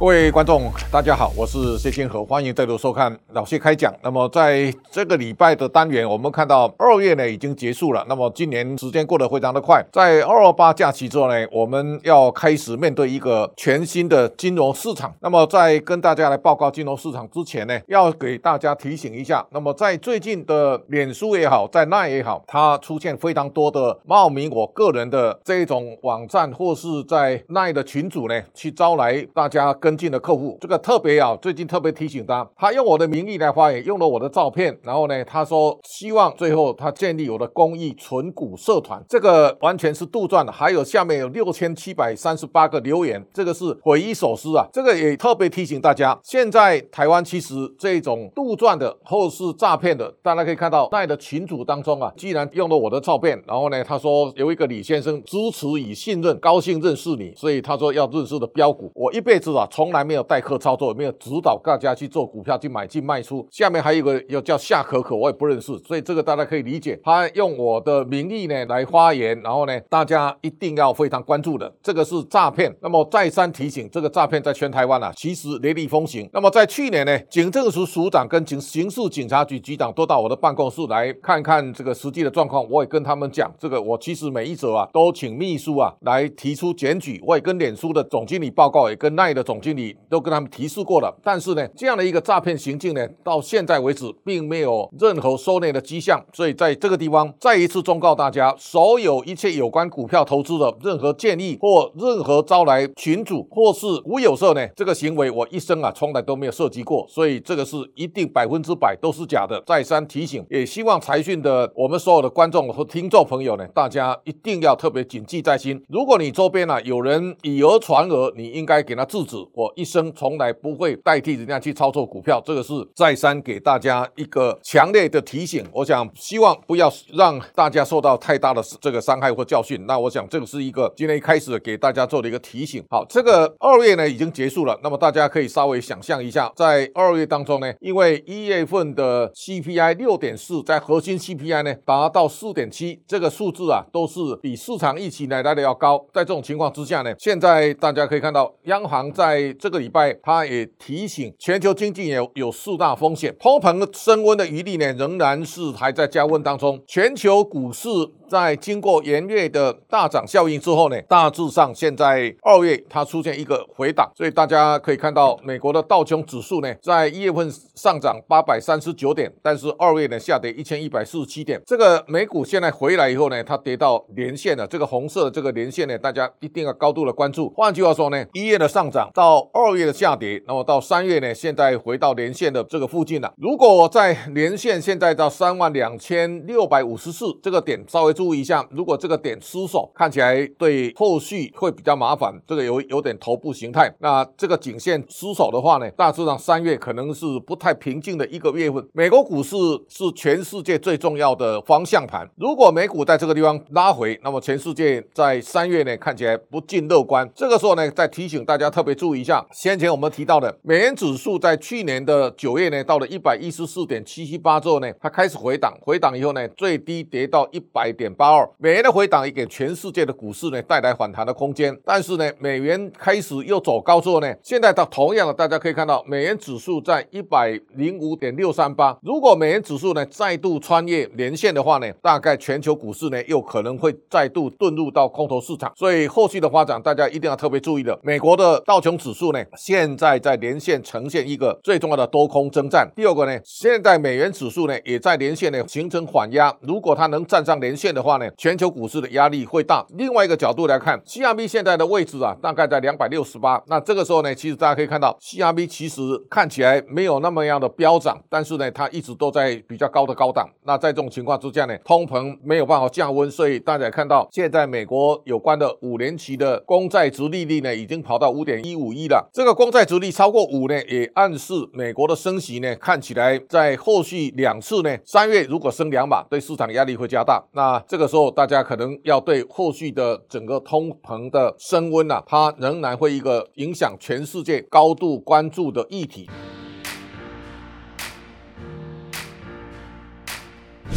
各位观众，大家好，我是谢金河，欢迎再度收看老谢开讲。那么在这个礼拜的单元，我们看到二月呢已经结束了。那么今年时间过得非常的快，在二二八假期之后呢，我们要开始面对一个全新的金融市场。那么在跟大家来报告金融市场之前呢，要给大家提醒一下。那么在最近的脸书也好，在 LINE 也好，它出现非常多的冒名我个人的这种网站，或是在 LINE 的群组呢，去招来大家跟。跟进的客户，这个特别啊，最近特别提醒他，他用我的名义来发言，用了我的照片，然后呢，他说希望最后他建立我的公益存股社团，这个完全是杜撰的。还有下面有六千七百三十八个留言，这个是匪夷所思啊！这个也特别提醒大家，现在台湾其实这种杜撰的或是诈骗的，大家可以看到在的群组当中啊，既然用了我的照片，然后呢，他说有一个李先生支持与信任，高兴认识你，所以他说要认识的标股，我一辈子啊。从从来没有代客操作，也没有指导大家去做股票去买进卖出。下面还有一个又叫夏可可，我也不认识，所以这个大家可以理解。他用我的名义呢来发言，然后呢，大家一定要非常关注的，这个是诈骗。那么再三提醒，这个诈骗在全台湾啊，其实雷厉风行。那么在去年呢，警政署署长跟警刑事警察局局长都到我的办公室来看看这个实际的状况。我也跟他们讲，这个我其实每一则啊都请秘书啊来提出检举，我也跟脸书的总经理报告，也跟奈的总经理。经理都跟他们提示过了，但是呢，这样的一个诈骗行径呢，到现在为止并没有任何收敛的迹象。所以在这个地方再一次忠告大家，所有一切有关股票投资的任何建议或任何招来群主或是无有色呢，这个行为我一生啊从来都没有涉及过，所以这个是一定百分之百都是假的。再三提醒，也希望财讯的我们所有的观众和听众朋友呢，大家一定要特别谨记在心。如果你周边啊有人以讹传讹，你应该给他制止。我一生从来不会代替人家去操作股票，这个是再三给大家一个强烈的提醒。我想希望不要让大家受到太大的这个伤害或教训。那我想这个是一个今天一开始给大家做的一个提醒。好，这个二月呢已经结束了，那么大家可以稍微想象一下，在二月当中呢，因为一月份的 CPI 六点四，在核心 CPI 呢达到四点七，这个数字啊都是比市场预期来的要高。在这种情况之下呢，现在大家可以看到央行在这个礼拜，他也提醒全球经济有有四大风险，通膨升温的余地呢，仍然是还在加温当中。全球股市在经过元月的大涨效应之后呢，大致上现在二月它出现一个回档，所以大家可以看到，美国的道琼指数呢，在一月份上涨八百三十九点，但是二月呢下跌一千一百四十七点。这个美股现在回来以后呢，它跌到年线了，这个红色的这个年线呢，大家一定要高度的关注。换句话说呢，一月的上涨到二月的下跌，那么到三月呢，现在回到年线的这个附近了。如果在年线现在到三万两千六百五十四这个点，稍微注意一下，如果这个点失守，看起来对后续会比较麻烦。这个有有点头部形态，那这个颈线失守的话呢，大致上三月可能是不太平静的一个月份。美国股市是全世界最重要的方向盘，如果美股在这个地方拉回，那么全世界在三月呢看起来不尽乐观。这个时候呢，再提醒大家特别注意一下。先前我们提到的美元指数在去年的九月呢，到了一百一十四点七七八之后呢，它开始回档，回档以后呢，最低跌到一百点八二。美元的回档也给全世界的股市呢带来反弹的空间。但是呢，美元开始又走高之后呢，现在到同样的，大家可以看到美元指数在一百零五点六三八。如果美元指数呢再度穿越连线的话呢，大概全球股市呢又可能会再度遁入到空头市场。所以后续的发展，大家一定要特别注意的。美国的道琼指数呢，现在在连线呈现一个最重要的多空征战。第二个呢，现在美元指数呢也在连线呢形成缓压。如果它能站上连线的的话呢，全球股市的压力会大。另外一个角度来看，CRB 现在的位置啊，大概在两百六十八。那这个时候呢，其实大家可以看到，CRB 其实看起来没有那么样的飙涨，但是呢，它一直都在比较高的高档。那在这种情况之下呢，通膨没有办法降温，所以大家看到现在美国有关的五年期的公债殖利率呢，已经跑到五点一五一了。这个公债殖利率超过五呢，也暗示美国的升息呢，看起来在后续两次呢，三月如果升两码，对市场的压力会加大。那这个时候，大家可能要对后续的整个通膨的升温啊，它仍然会一个影响全世界高度关注的议题。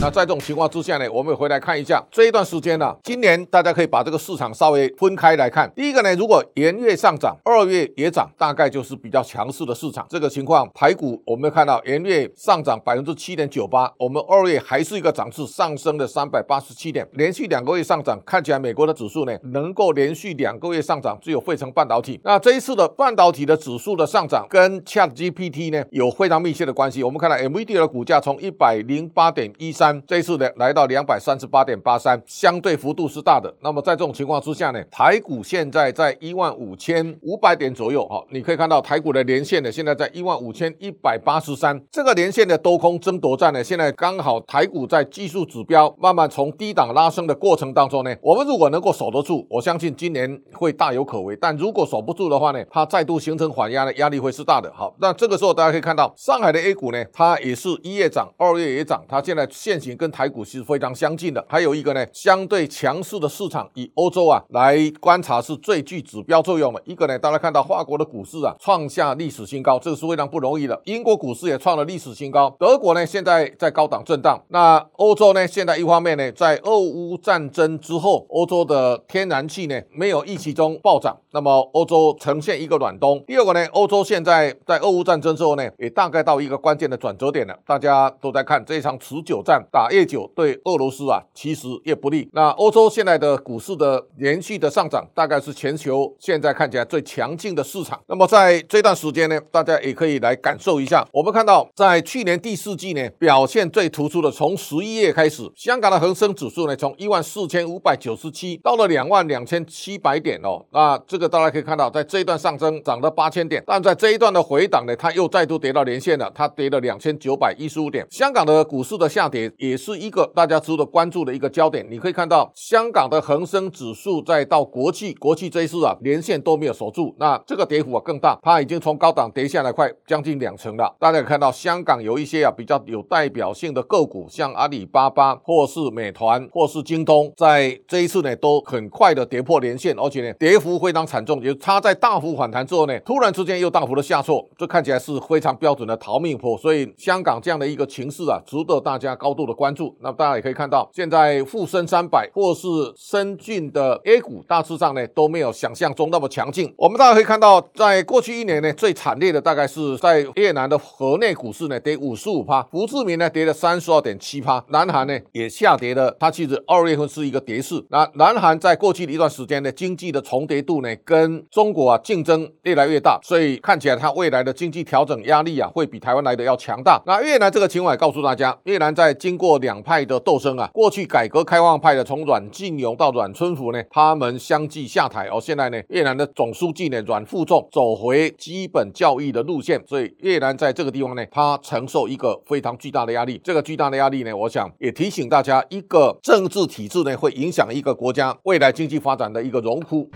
那在这种情况之下呢，我们回来看一下这一段时间呢、今年大家可以把这个市场稍微分开来看。第一个呢，如果元月上涨，二月也涨，大概就是比较强势的市场。这个情况，台股我们看到元月上涨百分之七点九八，我们二月还是一个涨势，上升了三百八十七点，连续两个月上涨，看起来美国的指数呢能够连续两个月上涨，只有费城半导体。那这一次的半导体的指数的上涨跟 ChatGPT 呢有非常密切的关系。我们看到 MVD 的股价从一百零八点一三，这一次呢来到两百三十八点八三，相对幅度是大的。那么在这种情况之下呢，台股现在在一万五千五百点左右，哈，你可以看到台股的连线呢现在在一万五千一百八十三，这个连线的多空争夺战呢，现在刚好台股在技术指标慢慢从低档拉升的过程当中呢，我们如果能够守得住，我相信今年会大有可为。但如果守不住的话呢，它再度形成缓压的压力会是大的。好，那这个时候大家可以看到，上海的 A 股呢，它也是一月涨，二月也涨，它现在现行跟台股是非常相近的。还有一个呢，相对强势的市场，以欧洲啊来观察是最具指标作用的。一个呢，大家看到法国的股市啊创下历史新高，这个是非常不容易的。英国股市也创了历史新高，德国呢现在在高档震荡。那欧洲呢，现在一方面呢，在俄乌战争之后，欧洲的天然气呢没有预期中暴涨，那么欧洲呈现一个暖冬。第二个呢，欧洲现在在俄乌战争之后呢，也大概到一个关键的转折点了。大家都在看这一场持久战打越久，对俄罗斯啊其实越不利。那欧洲现在的股市的连续的上涨，大概是全球现在看起来最强劲的市场。那么在这段时间呢，大家也可以来感受一下。我们看到在去年第四季呢，表现最突出的，从十一月开始，香港的恒生指数呢，从一万四千五百九十七到了两万两千七百点哦。那这个大家可以看到，在这一段上升涨了八千点，但在这一段的回档呢，它又再度跌到连线了，它跌了两千九百一十五点。香港的股市的下跌也是一个大家值得关注的一个焦点。你可以看到，香港的恒生指数再到国际，国际这一次啊连线都没有守住，那这个跌幅啊更大，它已经从高档跌下来快将近两成了。大家可以看到，香港有一些啊比较有代表性的个股，像阿里巴巴或是美团或是京东，在这一次呢都很快的跌破连线，而且呢跌幅非常惨重，就是它在大幅反弹之后呢，突然之间又大幅的下挫，这看起来是非常标准的逃命坡。所以香港这样的一个情势啊，值得大家高度的关注。那大家也可以看到，现在沪深三百或是深圳的 A 股，大致上呢都没有想象中那么强劲。我们大家可以看到，在过去一年呢，最惨烈的大概是在越南的河内股市呢跌五十五趴，胡志明呢跌了三十二点七趴，南韩呢也下跌了。它其实二月份是一个跌势。那南韩在过去的一段时间呢，经济的重叠度呢跟中国啊竞争越来越大，所以看起来它未来的经济调整压力啊会比台湾来的要强大。那越南这个情况也告诉大家，越南在经过两派的斗争啊，过去改革开放派的从阮晋勇到阮春福呢，他们相继下台，而现在呢，越南的总书记呢阮富仲走回基本教育的路线，所以越南在这个地方呢，他承受一个非常巨大的压力。这个巨大的压力呢，我想也提醒大家，一个政治体制呢，会影响一个国家未来经济发展的一个荣枯。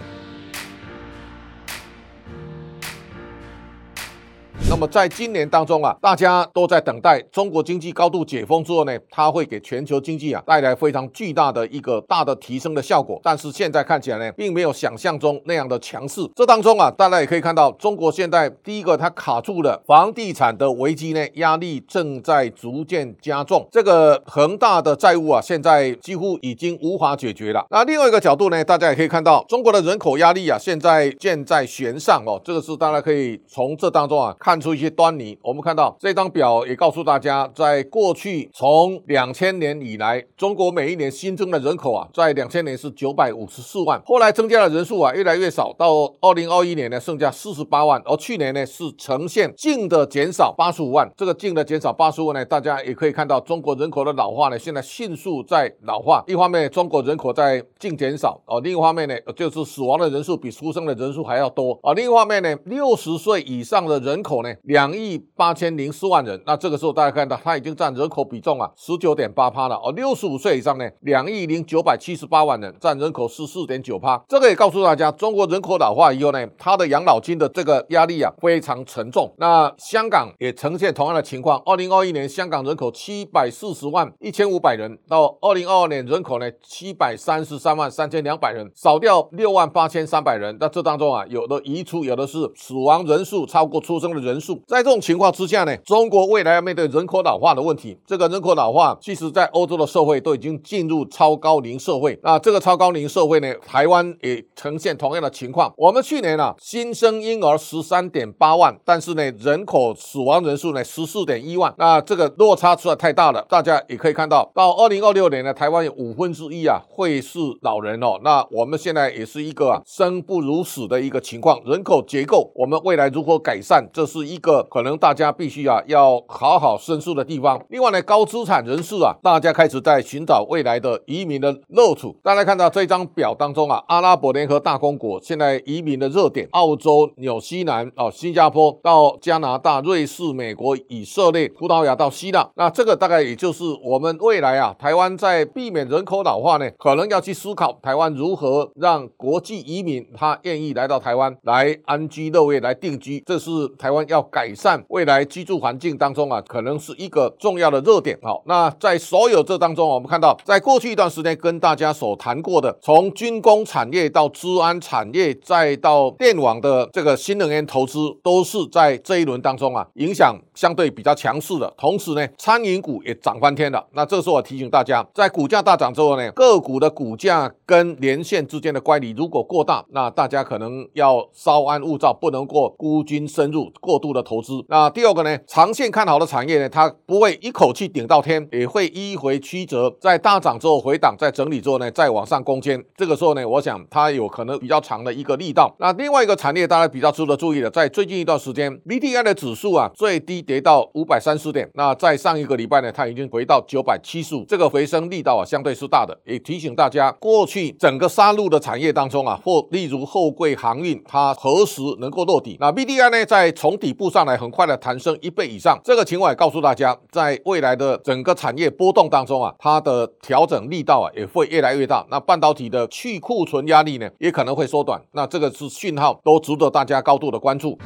那么在今年当中啊，大家都在等待中国经济高度解封之后呢，它会给全球经济啊带来非常巨大的一个大的提升的效果。但是现在看起来呢，并没有想象中那样的强势。这当中啊，大家也可以看到，中国现在第一个它卡住了房地产的危机呢，压力正在逐渐加重。这个恒大的债务啊，现在几乎已经无法解决了。那另外一个角度呢，大家也可以看到，中国的人口压力啊，现在箭在弦上哦。这个是大家可以从这当中啊看。出一些端倪，我们看到这张表也告诉大家，在过去从两千年以来，中国每一年新增的人口啊，在两千年是九百五十四万，后来增加的人数啊越来越少，到二零二一年呢剩下四十八万，而去年呢是呈现净的减少八十五万。这个净的减少八十五万呢，大家也可以看到中国人口的老化呢，现在迅速在老化。一方面中国人口在净减少，哦，另一方面呢就是死亡的人数比出生的人数还要多啊。另一方面呢，六十岁以上的人口呢。两亿八千零四万人，那这个时候大家看到，它已经占人口比重啊十九点八趴了。而六十五岁以上呢，两亿零九百七十八万人，占人口十四点九趴。这个也告诉大家，中国人口老化以后呢，它的养老金的这个压力啊非常沉重。那香港也呈现同样的情况。二零二一年香港人口七百四十万一千五百人，到二零二二年人口呢七百三十三万三千两百人，少掉六万八千三百人。那这当中啊，有的移出，有的是死亡人数超过出生的人。数。在这种情况之下呢，中国未来要面对人口老化的问题。这个人口老化，其实在欧洲的社会都已经进入超高龄社会。那这个超高龄社会呢，台湾也呈现同样的情况。我们去年啊，新生婴儿十三点八万，但是呢，人口死亡人数呢十四点一万。那这个落差实在太大了。大家也可以看到，到二零二六年呢，台湾有五分之一啊会是老人哦。那我们现在也是一个啊生不如死的一个情况，人口结构，我们未来如何改善，这是一个可能大家必须啊要好好申诉的地方。另外呢，高资产人士啊，大家开始在寻找未来的移民的乐处。大家看到这张表当中啊，阿拉伯联合大公国现在移民的热点，澳洲、纽西兰哦，新加坡到加拿大、瑞士、美国、以色列、葡萄牙到希腊。那这个大概也就是我们未来啊，台湾在避免人口老化呢，可能要去思考台湾如何让国际移民他愿意来到台湾来安居乐业来定居。这是台湾要改善未来居住环境当中啊，可能是一个重要的热点。好，那在所有这当中，我们看到，在过去一段时间跟大家所谈过的，从军工产业到资安产业，再到电网的这个新能源投资，都是在这一轮当中啊，影响相对比较强势的。同时呢，餐饮股也涨翻天了。那这时候我提醒大家，在股价大涨之后呢，个股的股价跟连线之间的乖离如果过大，那大家可能要稍安勿躁，不能过孤军深入，过度的投资。那第二个呢，长线看好的产业呢，它不会一口气顶到天，也会迂回曲折，在大涨之后回档，在整理之后呢，再往上攻坚。这个时候呢，我想它有可能比较长的一个力道。那另外一个产业，大家比较值得注意的，在最近一段时间，VDI 的指数啊，最低跌到五百三十点。那在上一个礼拜呢，它已经回到九百七十五，这个回升力道啊，相对是大的。也提醒大家，过去整个杀戮的产业当中啊，或例如后柜航运，它何时能够落底？那 VDI 呢，在从底步上来很快的弹升一倍以上，这个情况也告诉大家，在未来的整个产业波动当中啊，它的调整力道啊，也会越来越大。那半导体的去库存压力呢，也可能会缩短。那这个是讯号，都值得大家高度的关注。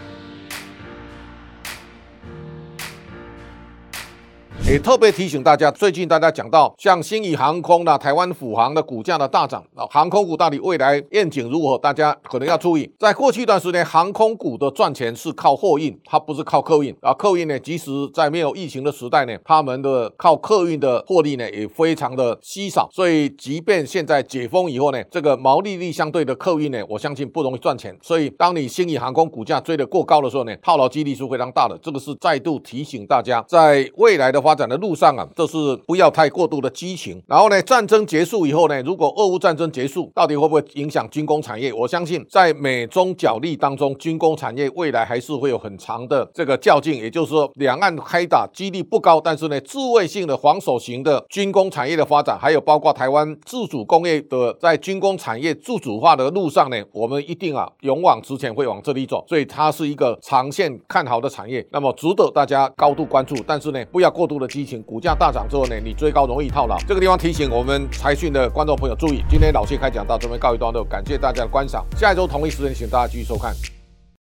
也特别提醒大家，最近大家讲到像星宇航空啦、台湾虎航的股价的大涨啊，航空股到底未来愿景如何？大家可能要注意。在过去一段时间，航空股的赚钱是靠货运，它不是靠客运啊。客运呢，即使在没有疫情的时代呢，他们的靠客运的获利呢也非常的稀少。所以，即便现在解封以后呢，这个毛利率相对的客运呢，我相信不容易赚钱。所以，当你星宇航空股价追得过高的时候呢，套牢几率是非常大的。这个是再度提醒大家，在未来的发展的路上啊，这是不要太过度的激情。然后呢，战争结束以后呢，如果俄乌战争结束，到底会不会影响军工产业？我相信在美中角力当中，军工产业未来还是会有很长的这个较劲。也就是说，两岸开打几率不高，但是呢，自卫性的防守型的军工产业的发展，还有包括台湾自主工业的在军工产业自主化的路上呢，我们一定啊勇往直前，会往这里走。所以它是一个长线看好的产业，那么值得大家高度关注。但是呢，不要过度的激情。股价大涨之后呢，你追高容易套牢。这个地方提醒我们财讯的观众朋友注意。今天老谢开讲到这边告一段落，感谢大家的观赏。下一周同一时间，请大家继续收看。